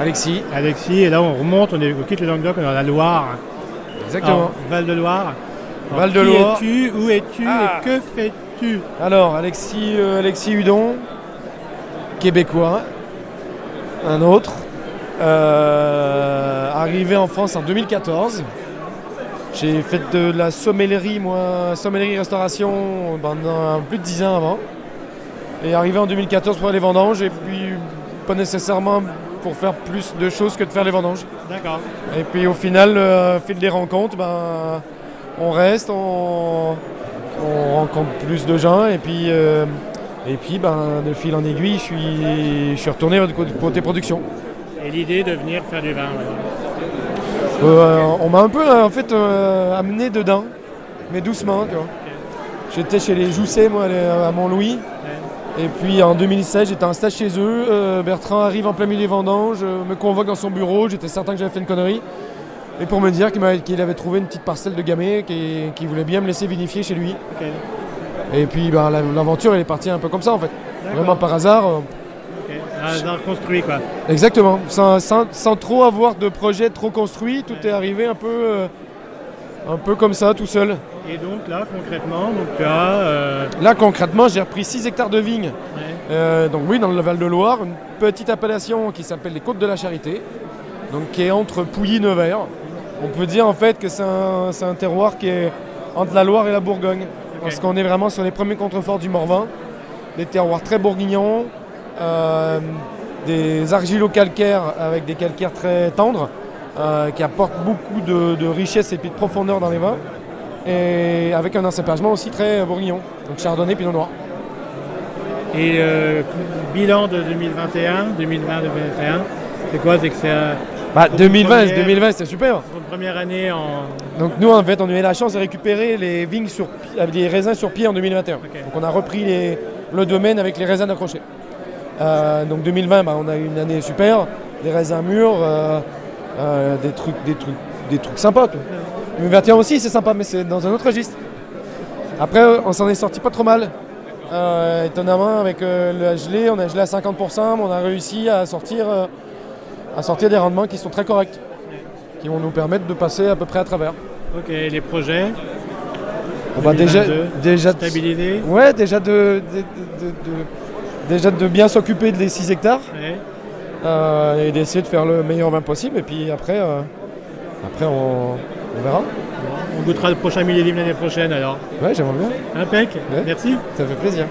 Alexis. Alexis, et là on remonte, on, est, on quitte le Languedoc, on est dans la Loire. Exactement. Val-de-Loire. Val-de-Loire. Qui es-tu Où es-tu Ah. Et que fais-tu? Alors, Alexis, euh, Alexis Hudon, québécois, un autre, euh, arrivé en France en 2014. J'ai fait de la sommellerie, moi, sommellerie-restauration pendant plus de 10 ans avant. Et arrivé en 2014 pour les vendanges, et puis pas nécessairement pour faire plus de choses que de faire les vendanges. D'accord. Et puis au final, euh, au fil des rencontres, ben, on reste, on, on rencontre plus de gens et puis, euh, et puis ben, de fil en aiguille, je suis, je suis retourné côté- production. Et l'idée de venir faire du vin. ouais. Euh, on m'a un peu en fait amené dedans, mais doucement. J'étais chez les Jousset, moi, à Mont-Louis. Et puis en 2016, j'étais en stage chez eux. Euh, Bertrand arrive en plein milieu des vendanges, euh, me convoque dans son bureau. J'étais certain que j'avais fait une connerie. Et pour me dire qu'il avait trouvé une petite parcelle de gamay qu'il voulait bien me laisser vinifier chez lui. Et puis ben, la- l'aventure, elle est partie un peu comme ça en fait. Vraiment par hasard. euh. Un hasard construit quoi. Exactement. Sans, sans- sans trop avoir de projet trop construit, tout est arrivé un peu, euh, un peu comme ça, tout seul. Et donc là concrètement, donc tu as. euh, Là, concrètement, j'ai repris 6 hectares de vignes. ouais. Euh, donc oui, dans le Val-de-Loire, une petite appellation qui s'appelle les Côtes de la Charité, donc qui est entre Pouilly et Nevers. On peut dire en fait que c'est un, c'est un terroir qui est entre la Loire et la Bourgogne, parce qu'on est vraiment sur les premiers contreforts du Morvan, des terroirs très bourguignons, euh, des argilo-calcaires avec des calcaires très tendres, euh, qui apportent beaucoup de, de richesse et puis de profondeur dans les vins, et avec un encépagement aussi très bourguignon, donc chardonnay, pinot noir. Et euh, bilan de 2021, 2020-2021, c'est quoi C'est que c'est euh, Bah, Pour 2020, une première- 2020 c'était super. votre première année en. Donc nous en fait on a eu la chance de récupérer les vignes sur les raisins sur pied en 2021. Ok. Donc on a repris les- le domaine avec les raisins accrochés. Euh, donc 2020 bah, on a eu une année super, des raisins mûrs, euh, euh, des trucs, des trucs, des trucs sympas. quoi. 2021 aussi c'est sympa mais c'est dans un autre registre. Après on s'en est sorti pas trop mal. Euh, étonnamment avec euh, le gelé, on a gelé à 50%, mais on a réussi à sortir, euh, à sortir des rendements qui sont très corrects, qui vont nous permettre de passer à peu près à travers. Ok, les projets? On va déjà, 2022, déjà, stabilisés. ouais, déjà de, de- de- de- de- déjà de bien s'occuper des 6 hectares Ouais. Euh, et d'essayer de faire le meilleur vin possible. Et puis après, euh, après on, on verra. On goûtera le prochain millésime l'année prochaine alors. Ouais, j'aimerais bien. Impec, Ouais. merci. Ça fait plaisir.